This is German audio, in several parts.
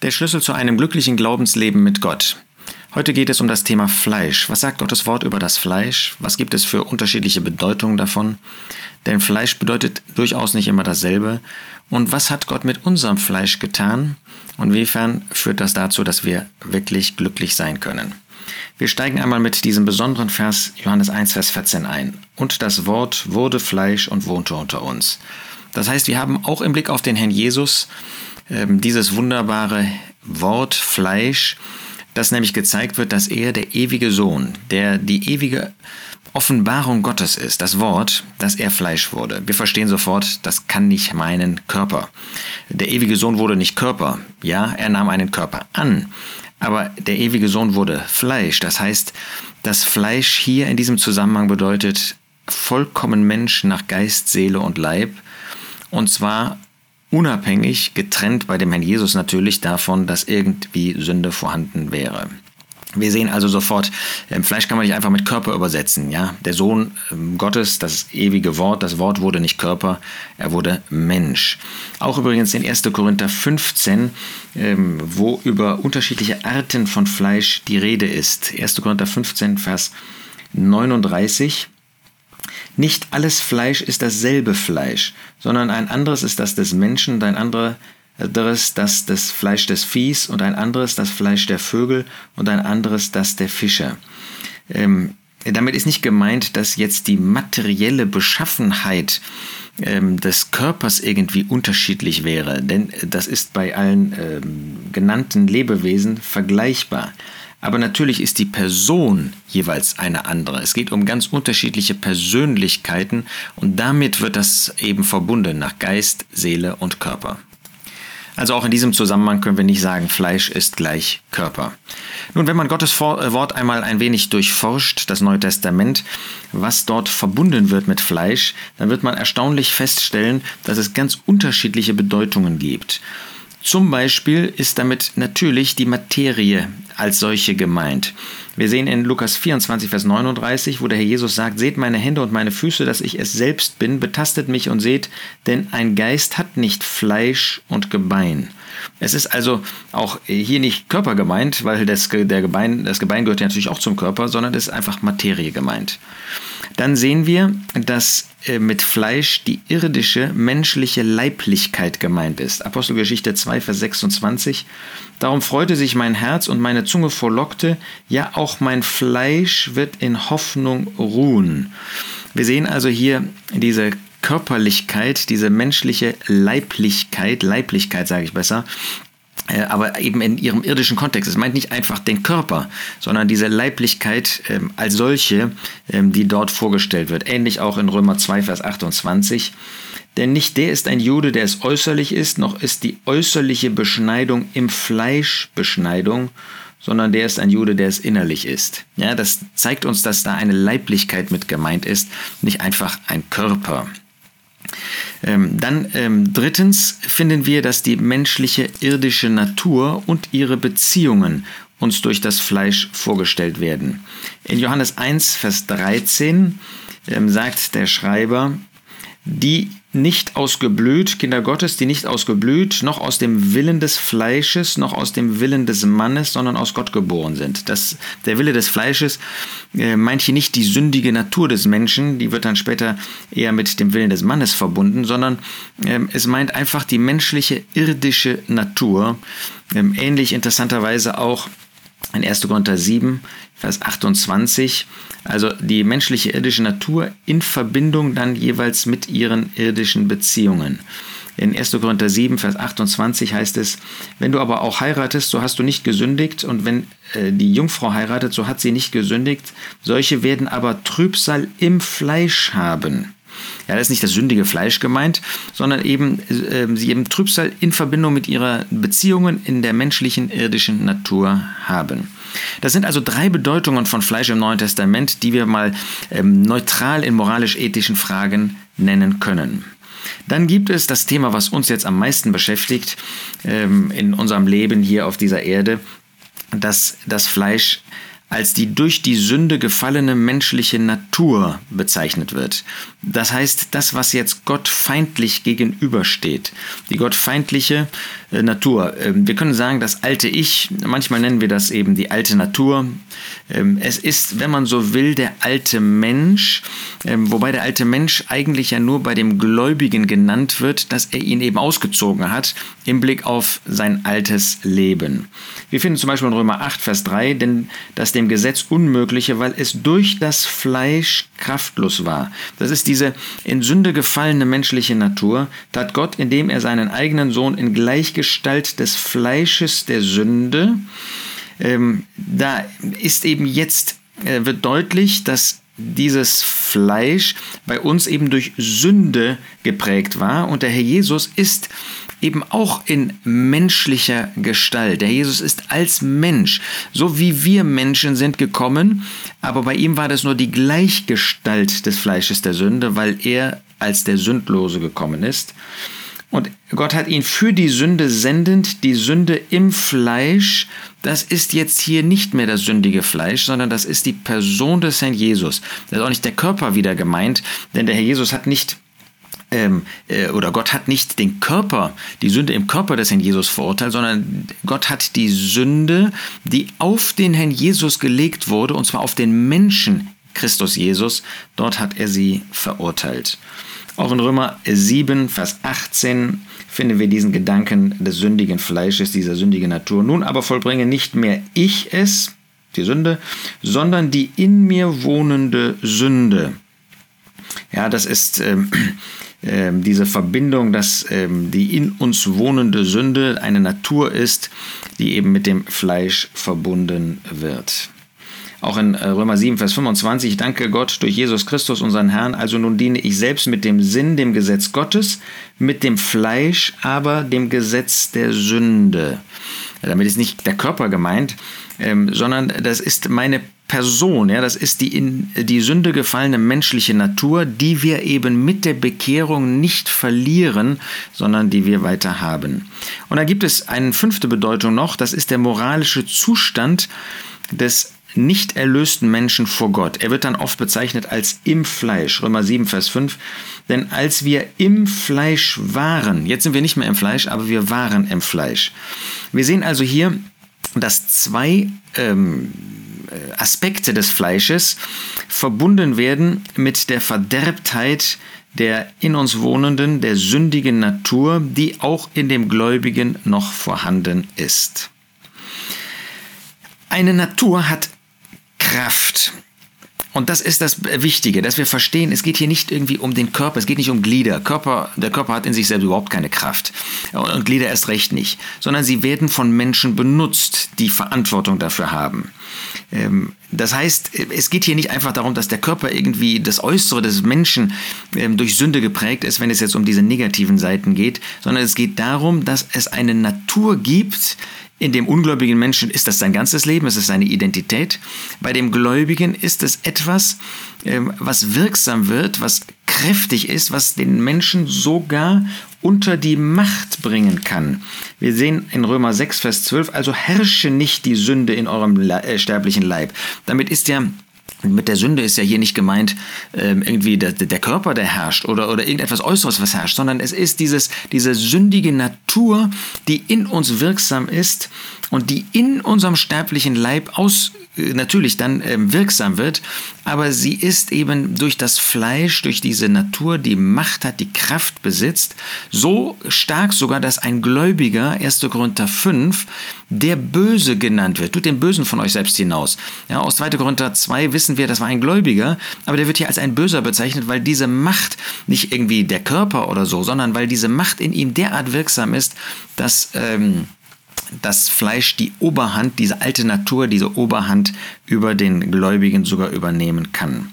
Der Schlüssel zu einem glücklichen Glaubensleben mit Gott. Heute geht es um das Thema Fleisch. Was sagt Gottes Wort über das Fleisch? Was gibt es für unterschiedliche Bedeutungen davon? Denn Fleisch bedeutet durchaus nicht immer dasselbe. Und was hat Gott mit unserem Fleisch getan? Und inwiefern führt das dazu, dass wir wirklich glücklich sein können? Wir steigen einmal mit diesem besonderen Vers Johannes 1, Vers 14 ein. Und das Wort wurde Fleisch und wohnte unter uns. Das heißt, wir haben auch im Blick auf den Herrn Jesus dieses wunderbare Wort Fleisch, das nämlich gezeigt wird, dass er der ewige Sohn, der die ewige Offenbarung Gottes ist, das Wort, dass er Fleisch wurde. Wir verstehen sofort, das kann nicht meinen Körper. Der ewige Sohn wurde nicht Körper. Ja, er nahm einen Körper an. Aber der ewige Sohn wurde Fleisch. Das heißt, das Fleisch hier in diesem Zusammenhang bedeutet vollkommen Mensch nach Geist, Seele und Leib. Und zwar unabhängig, getrennt bei dem Herrn Jesus natürlich davon, dass irgendwie Sünde vorhanden wäre. Wir sehen also sofort, ähm, Fleisch kann man nicht einfach mit Körper übersetzen. Ja? Der Sohn ähm, Gottes, das ewige Wort, das Wort wurde nicht Körper, er wurde Mensch. Auch übrigens in 1. Korinther 15, ähm, wo über unterschiedliche Arten von Fleisch die Rede ist. 1. Korinther 15, Vers 39. Nicht alles Fleisch ist dasselbe Fleisch, sondern ein anderes ist das des Menschen und ein anderes das des Fleisch des Viehs und ein anderes das Fleisch der Vögel und ein anderes das der Fische. Ähm, damit ist nicht gemeint, dass jetzt die materielle Beschaffenheit ähm, des Körpers irgendwie unterschiedlich wäre, denn das ist bei allen ähm, genannten Lebewesen vergleichbar. Aber natürlich ist die Person jeweils eine andere. Es geht um ganz unterschiedliche Persönlichkeiten und damit wird das eben verbunden nach Geist, Seele und Körper. Also auch in diesem Zusammenhang können wir nicht sagen, Fleisch ist gleich Körper. Nun, wenn man Gottes äh, Wort einmal ein wenig durchforscht, das Neue Testament, was dort verbunden wird mit Fleisch, dann wird man erstaunlich feststellen, dass es ganz unterschiedliche Bedeutungen gibt. Zum Beispiel ist damit natürlich die Materie als solche gemeint. Wir sehen in Lukas 24, Vers 39, wo der Herr Jesus sagt, Seht meine Hände und meine Füße, dass ich es selbst bin, betastet mich und seht, denn ein Geist hat nicht Fleisch und Gebein. Es ist also auch hier nicht Körper gemeint, weil das, der Gebein, das Gebein gehört ja natürlich auch zum Körper, sondern es ist einfach Materie gemeint. Dann sehen wir, dass äh, mit Fleisch die irdische, menschliche Leiblichkeit gemeint ist. Apostelgeschichte 2, Vers 26. Darum freute sich mein Herz und meine Zunge frohlockte, ja auch mein Fleisch wird in Hoffnung ruhen. Wir sehen also hier diese Körperlichkeit, diese menschliche Leiblichkeit, Leiblichkeit sage ich besser, aber eben in ihrem irdischen Kontext. Es meint nicht einfach den Körper, sondern diese Leiblichkeit ähm, als solche, ähm, die dort vorgestellt wird. Ähnlich auch in Römer 2, Vers 28. Denn nicht der ist ein Jude, der es äußerlich ist, noch ist die äußerliche Beschneidung im Fleisch Beschneidung, sondern der ist ein Jude, der es innerlich ist. Ja, das zeigt uns, dass da eine Leiblichkeit mit gemeint ist, nicht einfach ein Körper. Ähm, dann ähm, drittens finden wir, dass die menschliche irdische Natur und ihre Beziehungen uns durch das Fleisch vorgestellt werden. In Johannes 1, Vers 13 ähm, sagt der Schreiber, die nicht ausgeblüht, Kinder Gottes, die nicht ausgeblüht, noch aus dem Willen des Fleisches, noch aus dem Willen des Mannes, sondern aus Gott geboren sind. Das, der Wille des Fleisches äh, meint hier nicht die sündige Natur des Menschen, die wird dann später eher mit dem Willen des Mannes verbunden, sondern äh, es meint einfach die menschliche irdische Natur. Ähm, ähnlich interessanterweise auch in 1. Korinther 7, Vers 28, also die menschliche irdische Natur in Verbindung dann jeweils mit ihren irdischen Beziehungen. In 1. Korinther 7, Vers 28 heißt es, wenn du aber auch heiratest, so hast du nicht gesündigt, und wenn äh, die Jungfrau heiratet, so hat sie nicht gesündigt, solche werden aber Trübsal im Fleisch haben. Ja, das ist nicht das sündige Fleisch gemeint, sondern eben äh, sie eben Trübsal in Verbindung mit ihrer Beziehungen in der menschlichen irdischen Natur haben. Das sind also drei Bedeutungen von Fleisch im Neuen Testament, die wir mal ähm, neutral in moralisch-ethischen Fragen nennen können. Dann gibt es das Thema, was uns jetzt am meisten beschäftigt ähm, in unserem Leben hier auf dieser Erde, dass das Fleisch als die durch die Sünde gefallene menschliche Natur bezeichnet wird. Das heißt, das, was jetzt Gott feindlich gegenübersteht, die gottfeindliche äh, Natur. Ähm, wir können sagen, das alte Ich, manchmal nennen wir das eben die alte Natur. Ähm, es ist, wenn man so will, der alte Mensch, ähm, wobei der alte Mensch eigentlich ja nur bei dem Gläubigen genannt wird, dass er ihn eben ausgezogen hat im Blick auf sein altes Leben. Wir finden zum Beispiel in Römer 8, Vers 3, denn das dem Gesetz Unmögliche, weil es durch das Fleisch kraftlos war. Das ist diese in Sünde gefallene menschliche Natur, tat Gott, indem er seinen eigenen Sohn in Gleichgestalt des Fleisches der Sünde, ähm, da ist eben jetzt, äh, wird deutlich, dass dieses Fleisch bei uns eben durch Sünde geprägt war und der Herr Jesus ist eben auch in menschlicher Gestalt. Der Jesus ist als Mensch, so wie wir Menschen sind, gekommen, aber bei ihm war das nur die Gleichgestalt des Fleisches der Sünde, weil er als der Sündlose gekommen ist. Und Gott hat ihn für die Sünde sendend, die Sünde im Fleisch, das ist jetzt hier nicht mehr das sündige Fleisch, sondern das ist die Person des Herrn Jesus. Das ist auch nicht der Körper wieder gemeint, denn der Herr Jesus hat nicht ähm, äh, oder Gott hat nicht den Körper, die Sünde im Körper des Herrn Jesus verurteilt, sondern Gott hat die Sünde, die auf den Herrn Jesus gelegt wurde, und zwar auf den Menschen Christus Jesus, dort hat er sie verurteilt. Auch in Römer 7, Vers 18 finden wir diesen Gedanken des sündigen Fleisches, dieser sündigen Natur. Nun aber vollbringe nicht mehr ich es, die Sünde, sondern die in mir wohnende Sünde. Ja, das ist ähm, ähm, diese Verbindung, dass ähm, die in uns wohnende Sünde eine Natur ist, die eben mit dem Fleisch verbunden wird. Auch in äh, Römer 7, Vers 25, danke Gott durch Jesus Christus, unseren Herrn, also nun diene ich selbst mit dem Sinn, dem Gesetz Gottes, mit dem Fleisch, aber dem Gesetz der Sünde. Damit ist nicht der Körper gemeint, ähm, sondern das ist meine Person, ja, das ist die in die Sünde gefallene menschliche Natur, die wir eben mit der Bekehrung nicht verlieren, sondern die wir weiter haben. Und da gibt es eine fünfte Bedeutung noch, das ist der moralische Zustand des nicht erlösten Menschen vor Gott. Er wird dann oft bezeichnet als im Fleisch, Römer 7, Vers 5. Denn als wir im Fleisch waren, jetzt sind wir nicht mehr im Fleisch, aber wir waren im Fleisch. Wir sehen also hier, dass zwei ähm, äh, Aspekte des Fleisches verbunden werden mit der Verderbtheit der in uns wohnenden, der sündigen Natur, die auch in dem Gläubigen noch vorhanden ist. Eine Natur hat Kraft. Und das ist das Wichtige, dass wir verstehen, es geht hier nicht irgendwie um den Körper, es geht nicht um Glieder. Körper, der Körper hat in sich selbst überhaupt keine Kraft. Und Glieder erst recht nicht. Sondern sie werden von Menschen benutzt, die Verantwortung dafür haben. Ähm, das heißt, es geht hier nicht einfach darum, dass der Körper irgendwie das Äußere des Menschen ähm, durch Sünde geprägt ist, wenn es jetzt um diese negativen Seiten geht, sondern es geht darum, dass es eine Natur gibt, in dem ungläubigen Menschen ist das sein ganzes Leben, es ist seine Identität. Bei dem Gläubigen ist es etwas, ähm, was wirksam wird, was kräftig ist, was den Menschen sogar unter die Macht bringen kann. Wir sehen in Römer 6, Vers 12, also herrsche nicht die Sünde in eurem äh, sterblichen Leib. Damit ist ja mit der Sünde ist ja hier nicht gemeint ähm, irgendwie der, der Körper, der herrscht oder, oder irgendetwas Äußeres, was herrscht, sondern es ist dieses, diese sündige Natur, die in uns wirksam ist und die in unserem sterblichen Leib aus natürlich dann ähm, wirksam wird, aber sie ist eben durch das Fleisch, durch diese Natur, die Macht hat, die Kraft besitzt, so stark sogar, dass ein Gläubiger, 1. Korinther 5, der Böse genannt wird. Tut den Bösen von euch selbst hinaus. Ja, aus 2. Korinther 2 wissen wir, das war ein Gläubiger, aber der wird hier als ein Böser bezeichnet, weil diese Macht nicht irgendwie der Körper oder so, sondern weil diese Macht in ihm derart wirksam ist, dass ähm, das Fleisch die Oberhand, diese alte Natur, diese Oberhand über den Gläubigen sogar übernehmen kann.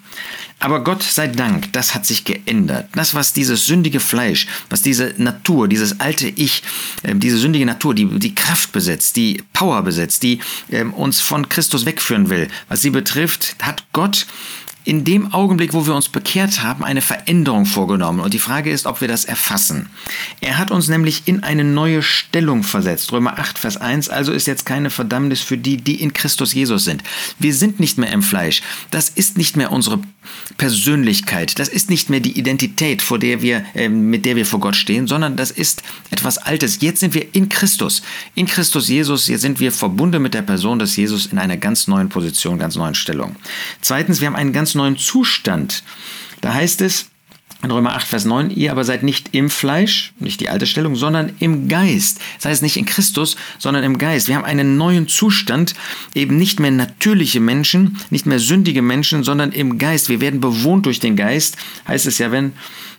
Aber Gott sei Dank, das hat sich geändert. Das, was dieses sündige Fleisch, was diese Natur, dieses alte Ich, äh, diese sündige Natur, die die Kraft besitzt, die Power besitzt, die äh, uns von Christus wegführen will, was sie betrifft, hat Gott in dem Augenblick, wo wir uns bekehrt haben, eine Veränderung vorgenommen. Und die Frage ist, ob wir das erfassen. Er hat uns nämlich in eine neue Stellung versetzt. Römer 8, Vers 1. Also ist jetzt keine Verdammnis für die, die in Christus Jesus sind. Wir sind nicht mehr im Fleisch. Das ist nicht mehr unsere Persönlichkeit. Das ist nicht mehr die Identität, vor der wir, äh, mit der wir vor Gott stehen, sondern das ist etwas Altes. Jetzt sind wir in Christus. In Christus Jesus. Jetzt sind wir verbunden mit der Person des Jesus in einer ganz neuen Position, ganz neuen Stellung. Zweitens, wir haben einen ganz neuen Zustand. Da heißt es, in Römer 8, Vers 9, ihr aber seid nicht im Fleisch, nicht die alte Stellung, sondern im Geist. Das heißt nicht in Christus, sondern im Geist. Wir haben einen neuen Zustand, eben nicht mehr natürliche Menschen, nicht mehr sündige Menschen, sondern im Geist. Wir werden bewohnt durch den Geist. Heißt es ja, wenn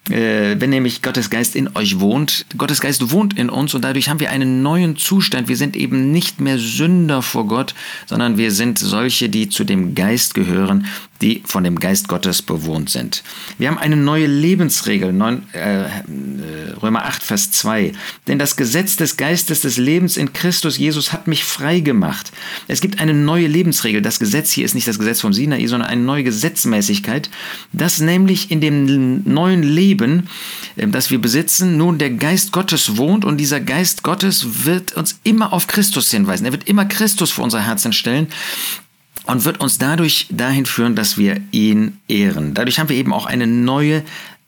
wenn nämlich Gottes Geist in euch wohnt. Gottes Geist wohnt in uns und dadurch haben wir einen neuen Zustand. Wir sind eben nicht mehr Sünder vor Gott, sondern wir sind solche, die zu dem Geist gehören, die von dem Geist Gottes bewohnt sind. Wir haben eine neue Lebensregel, äh, Römer 8, Vers 2. Denn das Gesetz des Geistes des Lebens in Christus Jesus hat mich frei gemacht. Es gibt eine neue Lebensregel. Das Gesetz hier ist nicht das Gesetz vom Sinai, sondern eine neue Gesetzmäßigkeit, dass nämlich in dem neuen Leben, äh, das wir besitzen, nun der Geist Gottes wohnt und dieser Geist Gottes wird uns immer auf Christus hinweisen. Er wird immer Christus vor unser Herzen stellen und wird uns dadurch dahin führen, dass wir ihn ehren. Dadurch haben wir eben auch eine neue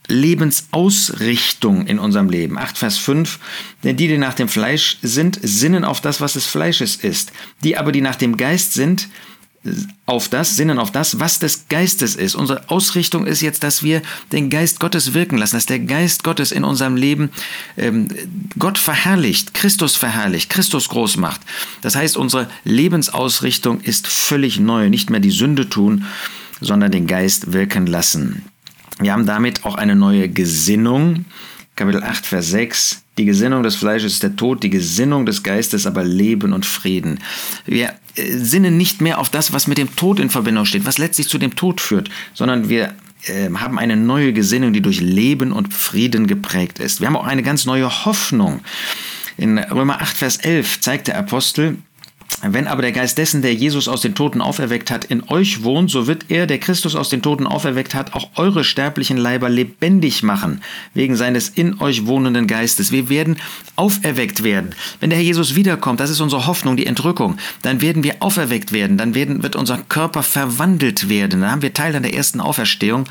Lebensausrichtung in unserem Leben. 8 Vers 5, denn die, die nach dem Fleisch sind, sinnen auf das, was des Fleisches ist. Die aber, die nach dem Geist sind, auf das, sinnen auf das, was des Geistes ist. Unsere Ausrichtung ist jetzt, dass wir den Geist Gottes wirken lassen, dass der Geist Gottes in unserem Leben ähm, Gott verherrlicht, Christus verherrlicht, Christus groß macht. Das heißt, unsere Lebensausrichtung ist völlig neu. Nicht mehr die Sünde tun, sondern den Geist wirken lassen. Wir haben damit auch eine neue Gesinnung. Kapitel 8, Vers 6. Die Gesinnung des Fleisches ist der Tod, die Gesinnung des Geistes aber Leben und Frieden. Wir äh, sinnen nicht mehr auf das, was mit dem Tod in Verbindung steht, was letztlich zu dem Tod führt, sondern wir äh, haben eine neue Gesinnung, die durch Leben und Frieden geprägt ist. Wir haben auch eine ganz neue Hoffnung. In Römer 8, Vers 11 zeigt der Apostel, wenn aber der Geist dessen, der Jesus aus den Toten auferweckt hat, in euch wohnt, so wird er, der Christus aus den Toten auferweckt hat, auch eure sterblichen Leiber lebendig machen, wegen seines in euch wohnenden Geistes. Wir werden auferweckt werden. Wenn der Herr Jesus wiederkommt, das ist unsere Hoffnung, die Entrückung, dann werden wir auferweckt werden, dann werden, wird unser Körper verwandelt werden. Dann haben wir Teil an der ersten Auferstehung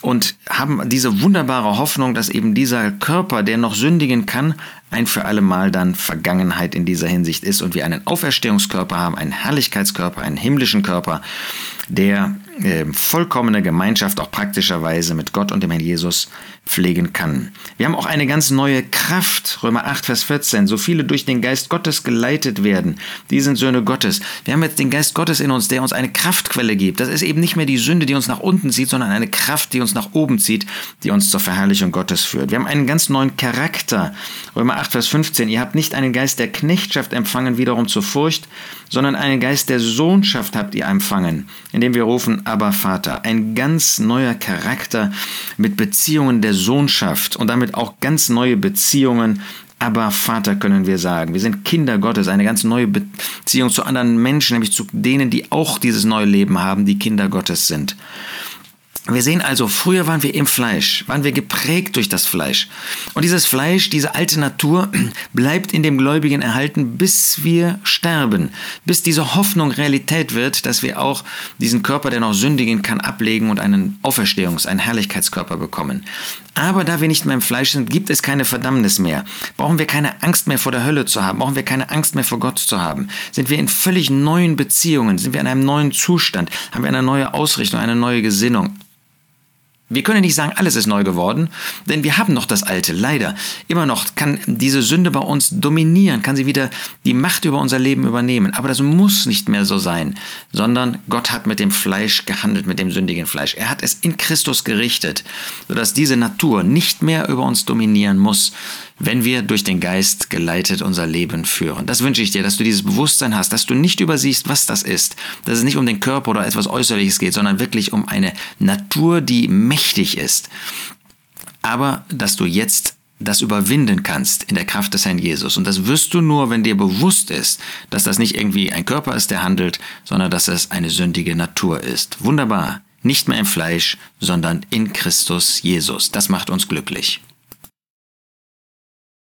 und haben diese wunderbare Hoffnung, dass eben dieser Körper, der noch sündigen kann, ein für alle Mal dann Vergangenheit in dieser Hinsicht ist und wir einen Auferstehungskörper haben, einen Herrlichkeitskörper, einen himmlischen Körper, der äh, vollkommene Gemeinschaft auch praktischerweise mit Gott und dem Herrn Jesus pflegen kann. Wir haben auch eine ganz neue Kraft, Römer 8, Vers 14. So viele durch den Geist Gottes geleitet werden, die sind Söhne Gottes. Wir haben jetzt den Geist Gottes in uns, der uns eine Kraftquelle gibt. Das ist eben nicht mehr die Sünde, die uns nach unten zieht, sondern eine Kraft, die uns nach oben zieht, die uns zur Verherrlichung Gottes führt. Wir haben einen ganz neuen Charakter. Römer 8, Vers 15. Ihr habt nicht einen Geist der Knechtschaft empfangen, wiederum zur Furcht, sondern einen Geist der Sohnschaft habt ihr empfangen, indem wir rufen, aber Vater. Ein ganz neuer Charakter mit Beziehungen der Sohnschaft und damit auch ganz neue Beziehungen aber Vater können wir sagen. Wir sind Kinder Gottes, eine ganz neue Beziehung zu anderen Menschen, nämlich zu denen, die auch dieses neue Leben haben, die Kinder Gottes sind. Wir sehen also, früher waren wir im Fleisch, waren wir geprägt durch das Fleisch. Und dieses Fleisch, diese alte Natur bleibt in dem Gläubigen erhalten, bis wir sterben, bis diese Hoffnung Realität wird, dass wir auch diesen Körper, der noch sündigen kann, ablegen und einen Auferstehungs-, einen Herrlichkeitskörper bekommen. Aber da wir nicht mehr im Fleisch sind, gibt es keine Verdammnis mehr. Brauchen wir keine Angst mehr vor der Hölle zu haben, brauchen wir keine Angst mehr vor Gott zu haben. Sind wir in völlig neuen Beziehungen, sind wir in einem neuen Zustand, haben wir eine neue Ausrichtung, eine neue Gesinnung. Wir können nicht sagen, alles ist neu geworden, denn wir haben noch das Alte, leider. Immer noch kann diese Sünde bei uns dominieren, kann sie wieder die Macht über unser Leben übernehmen. Aber das muss nicht mehr so sein, sondern Gott hat mit dem Fleisch gehandelt, mit dem sündigen Fleisch. Er hat es in Christus gerichtet, sodass diese Natur nicht mehr über uns dominieren muss, wenn wir durch den Geist geleitet unser Leben führen. Das wünsche ich dir, dass du dieses Bewusstsein hast, dass du nicht übersiehst, was das ist, dass es nicht um den Körper oder etwas Äußerliches geht, sondern wirklich um eine Natur, die mächtig ist. Aber dass du jetzt das überwinden kannst in der Kraft des Herrn Jesus. Und das wirst du nur, wenn dir bewusst ist, dass das nicht irgendwie ein Körper ist, der handelt, sondern dass es eine sündige Natur ist. Wunderbar. Nicht mehr im Fleisch, sondern in Christus Jesus. Das macht uns glücklich.